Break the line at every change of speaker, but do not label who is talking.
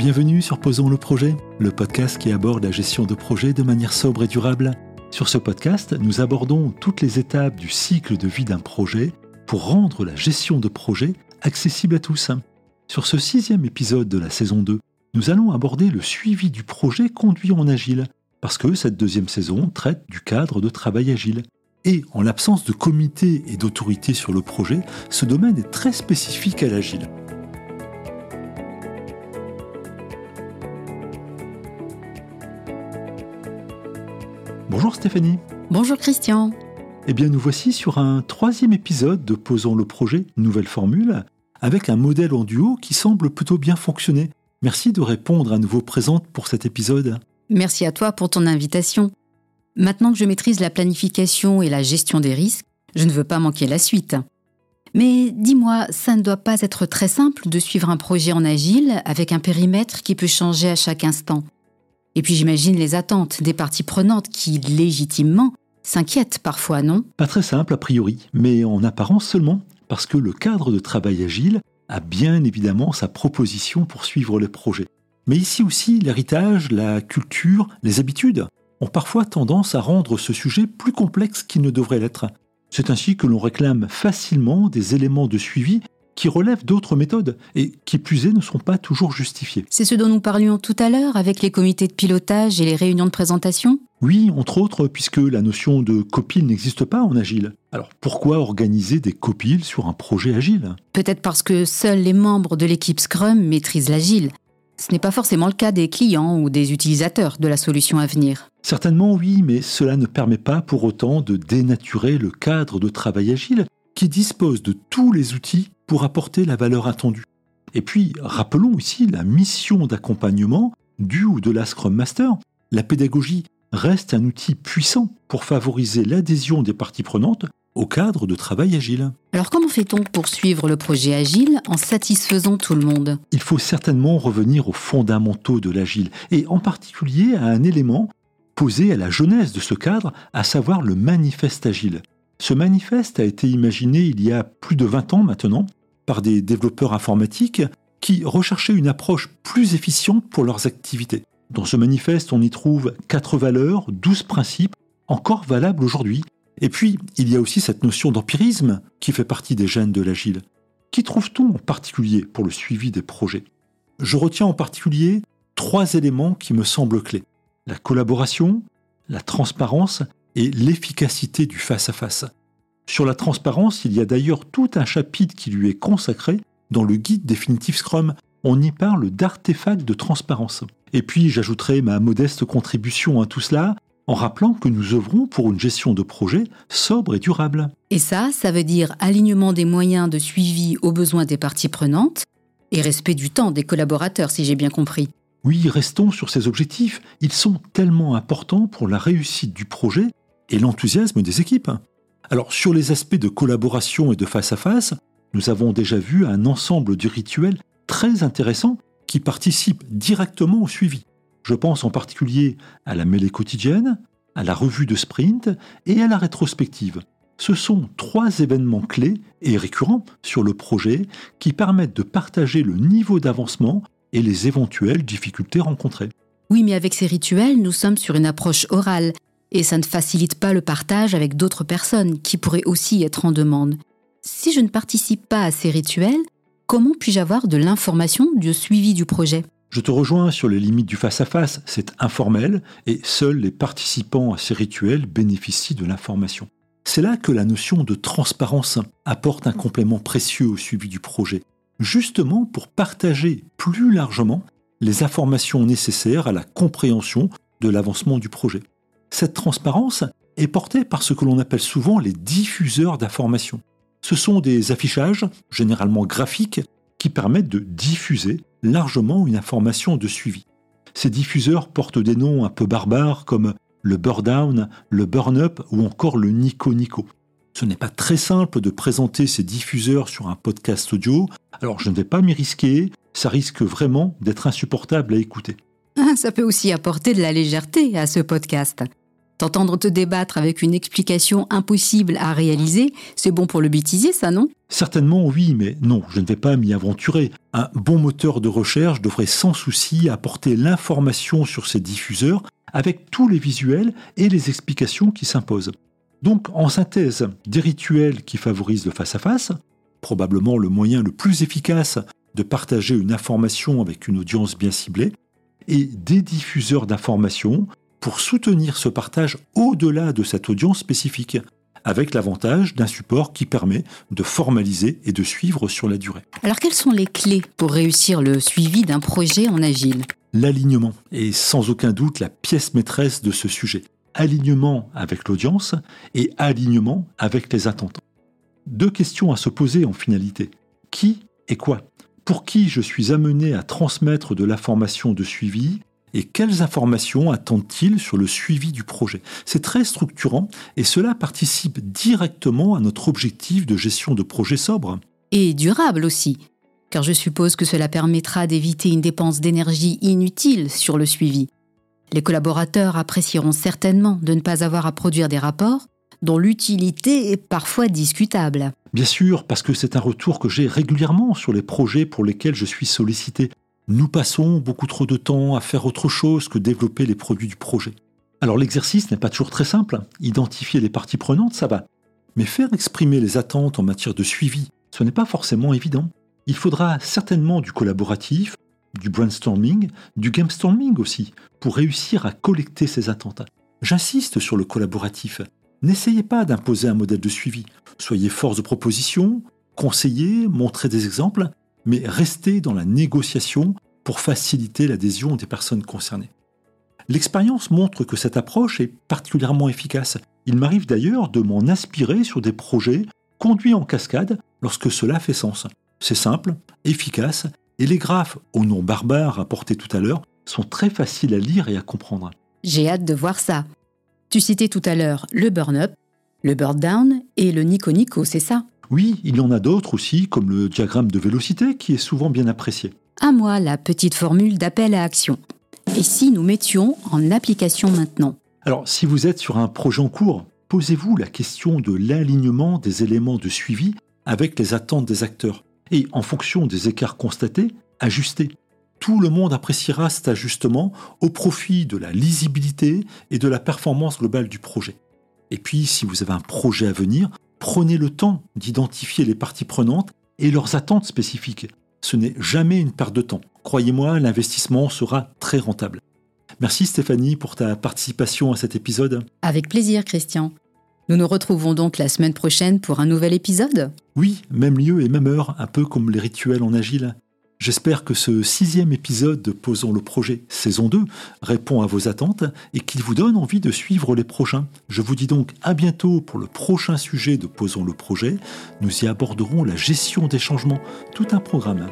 Bienvenue sur Posons le projet, le podcast qui aborde la gestion de projets de manière sobre et durable. Sur ce podcast, nous abordons toutes les étapes du cycle de vie d'un projet pour rendre la gestion de projet accessible à tous. Sur ce sixième épisode de la saison 2, nous allons aborder le suivi du projet conduit en agile, parce que cette deuxième saison traite du cadre de travail agile. Et en l'absence de comité et d'autorité sur le projet, ce domaine est très spécifique à l'agile. Bonjour Stéphanie.
Bonjour Christian.
Eh bien, nous voici sur un troisième épisode de Posons le projet, nouvelle formule, avec un modèle en duo qui semble plutôt bien fonctionner. Merci de répondre à nouveau présente pour cet épisode.
Merci à toi pour ton invitation. Maintenant que je maîtrise la planification et la gestion des risques, je ne veux pas manquer la suite. Mais dis-moi, ça ne doit pas être très simple de suivre un projet en agile avec un périmètre qui peut changer à chaque instant. Et puis j'imagine les attentes des parties prenantes qui, légitimement, s'inquiètent parfois, non?
Pas très simple a priori, mais en apparence seulement, parce que le cadre de travail agile a bien évidemment sa proposition pour suivre les projets. Mais ici aussi, l'héritage, la culture, les habitudes ont parfois tendance à rendre ce sujet plus complexe qu'il ne devrait l'être. C'est ainsi que l'on réclame facilement des éléments de suivi qui relèvent d'autres méthodes et qui plus est ne sont pas toujours justifiées.
C'est ce dont nous parlions tout à l'heure avec les comités de pilotage et les réunions de présentation
Oui, entre autres, puisque la notion de copile n'existe pas en agile. Alors pourquoi organiser des copiles sur un projet agile?
Peut-être parce que seuls les membres de l'équipe Scrum maîtrisent l'agile. Ce n'est pas forcément le cas des clients ou des utilisateurs de la solution à venir.
Certainement oui, mais cela ne permet pas pour autant de dénaturer le cadre de travail agile qui dispose de tous les outils pour apporter la valeur attendue. Et puis, rappelons ici la mission d'accompagnement du ou de la Scrum Master. La pédagogie reste un outil puissant pour favoriser l'adhésion des parties prenantes au cadre de travail agile.
Alors comment fait-on pour suivre le projet agile en satisfaisant tout le monde?
Il faut certainement revenir aux fondamentaux de l'agile, et en particulier à un élément posé à la jeunesse de ce cadre, à savoir le manifeste agile. Ce manifeste a été imaginé il y a plus de 20 ans maintenant par des développeurs informatiques qui recherchaient une approche plus efficiente pour leurs activités. Dans ce manifeste, on y trouve quatre valeurs, douze principes, encore valables aujourd'hui. Et puis, il y a aussi cette notion d'empirisme qui fait partie des gènes de l'agile. Qu'y trouve-t-on en particulier pour le suivi des projets? Je retiens en particulier trois éléments qui me semblent clés. La collaboration, la transparence et l'efficacité du face-à-face. Sur la transparence, il y a d'ailleurs tout un chapitre qui lui est consacré dans le guide définitif Scrum. On y parle d'artefacts de transparence. Et puis j'ajouterai ma modeste contribution à tout cela en rappelant que nous œuvrons pour une gestion de projet sobre et durable.
Et ça, ça veut dire alignement des moyens de suivi aux besoins des parties prenantes et respect du temps des collaborateurs, si j'ai bien compris.
Oui, restons sur ces objectifs. Ils sont tellement importants pour la réussite du projet et l'enthousiasme des équipes. Alors sur les aspects de collaboration et de face-à-face, nous avons déjà vu un ensemble de rituels très intéressants qui participent directement au suivi. Je pense en particulier à la mêlée quotidienne, à la revue de sprint et à la rétrospective. Ce sont trois événements clés et récurrents sur le projet qui permettent de partager le niveau d'avancement et les éventuelles difficultés rencontrées.
Oui, mais avec ces rituels, nous sommes sur une approche orale et ça ne facilite pas le partage avec d'autres personnes qui pourraient aussi être en demande. Si je ne participe pas à ces rituels, comment puis-je avoir de l'information du suivi du projet?
Je te rejoins sur les limites du face-à-face, c'est informel et seuls les participants à ces rituels bénéficient de l'information. C'est là que la notion de transparence apporte un complément précieux au suivi du projet, justement pour partager plus largement les informations nécessaires à la compréhension de l'avancement du projet. Cette transparence est portée par ce que l'on appelle souvent les diffuseurs d'informations. Ce sont des affichages, généralement graphiques, qui permettent de diffuser largement une information de suivi. Ces diffuseurs portent des noms un peu barbares comme le burn-down, le burn-up ou encore le nico-nico. Ce n'est pas très simple de présenter ces diffuseurs sur un podcast audio, alors je ne vais pas m'y risquer, ça risque vraiment d'être insupportable à écouter.
Ça peut aussi apporter de la légèreté à ce podcast. T'entendre te débattre avec une explication impossible à réaliser, c'est bon pour le bêtisier, ça, non?
Certainement oui, mais non, je ne vais pas m'y aventurer. Un bon moteur de recherche devrait sans souci apporter l'information sur ses diffuseurs avec tous les visuels et les explications qui s'imposent. Donc, en synthèse, des rituels qui favorisent le face-à-face, probablement le moyen le plus efficace de partager une information avec une audience bien ciblée, et des diffuseurs d'informations pour soutenir ce partage au-delà de cette audience spécifique, avec l'avantage d'un support qui permet de formaliser et de suivre sur la durée.
Alors quelles sont les clés pour réussir le suivi d'un projet en agile?
L'alignement est sans aucun doute la pièce maîtresse de ce sujet. Alignement avec l'audience et alignement avec les attentes. Deux questions à se poser en finalité. Qui et quoi? Pour qui je suis amené à transmettre de l'information de suivi? Et quelles informations attendent-ils sur le suivi du projet? C'est très structurant et cela participe directement à notre objectif de gestion de projet sobre.
Et durable aussi, car je suppose que cela permettra d'éviter une dépense d'énergie inutile sur le suivi. Les collaborateurs apprécieront certainement de ne pas avoir à produire des rapports dont l'utilité est parfois discutable.
Bien sûr, parce que c'est un retour que j'ai régulièrement sur les projets pour lesquels je suis sollicité. Nous passons beaucoup trop de temps à faire autre chose que développer les produits du projet. Alors l'exercice n'est pas toujours très simple. Identifier les parties prenantes, ça va. Mais faire exprimer les attentes en matière de suivi, ce n'est pas forcément évident. Il faudra certainement du collaboratif, du brainstorming, du gamestorming aussi, pour réussir à collecter ces attentes. J'insiste sur le collaboratif. N'essayez pas d'imposer un modèle de suivi. Soyez force de proposition, conseillez, montrez des exemples, mais restez dans la négociation pour faciliter l'adhésion des personnes concernées. L'expérience montre que cette approche est particulièrement efficace. Il m'arrive d'ailleurs de m'en inspirer sur des projets conduits en cascade lorsque cela fait sens. C'est simple, efficace, et les graphes, au nom barbare apportés tout à l'heure, sont très faciles à lire et à comprendre.
J'ai hâte de voir ça. Tu citais tout à l'heure le burn-up, le burn-down et le nico-nico, c'est ça?
Oui, il y en a d'autres aussi, comme le diagramme de vélocité, qui est souvent bien apprécié.
À moi la petite formule d'appel à action. Et si nous mettions en application maintenant
Alors, si vous êtes sur un projet en cours, posez-vous la question de l'alignement des éléments de suivi avec les attentes des acteurs. Et en fonction des écarts constatés, ajustez tout le monde appréciera cet ajustement au profit de la lisibilité et de la performance globale du projet. Et puis, si vous avez un projet à venir, prenez le temps d'identifier les parties prenantes et leurs attentes spécifiques. Ce n'est jamais une perte de temps. Croyez-moi, l'investissement sera très rentable. Merci Stéphanie pour ta participation à cet épisode.
Avec plaisir, Christian. Nous nous retrouvons donc la semaine prochaine pour un nouvel épisode
Oui, même lieu et même heure, un peu comme les rituels en agile. J'espère que ce sixième épisode de Posons le projet saison 2 répond à vos attentes et qu'il vous donne envie de suivre les prochains. Je vous dis donc à bientôt pour le prochain sujet de Posons le projet. Nous y aborderons la gestion des changements, tout un programme.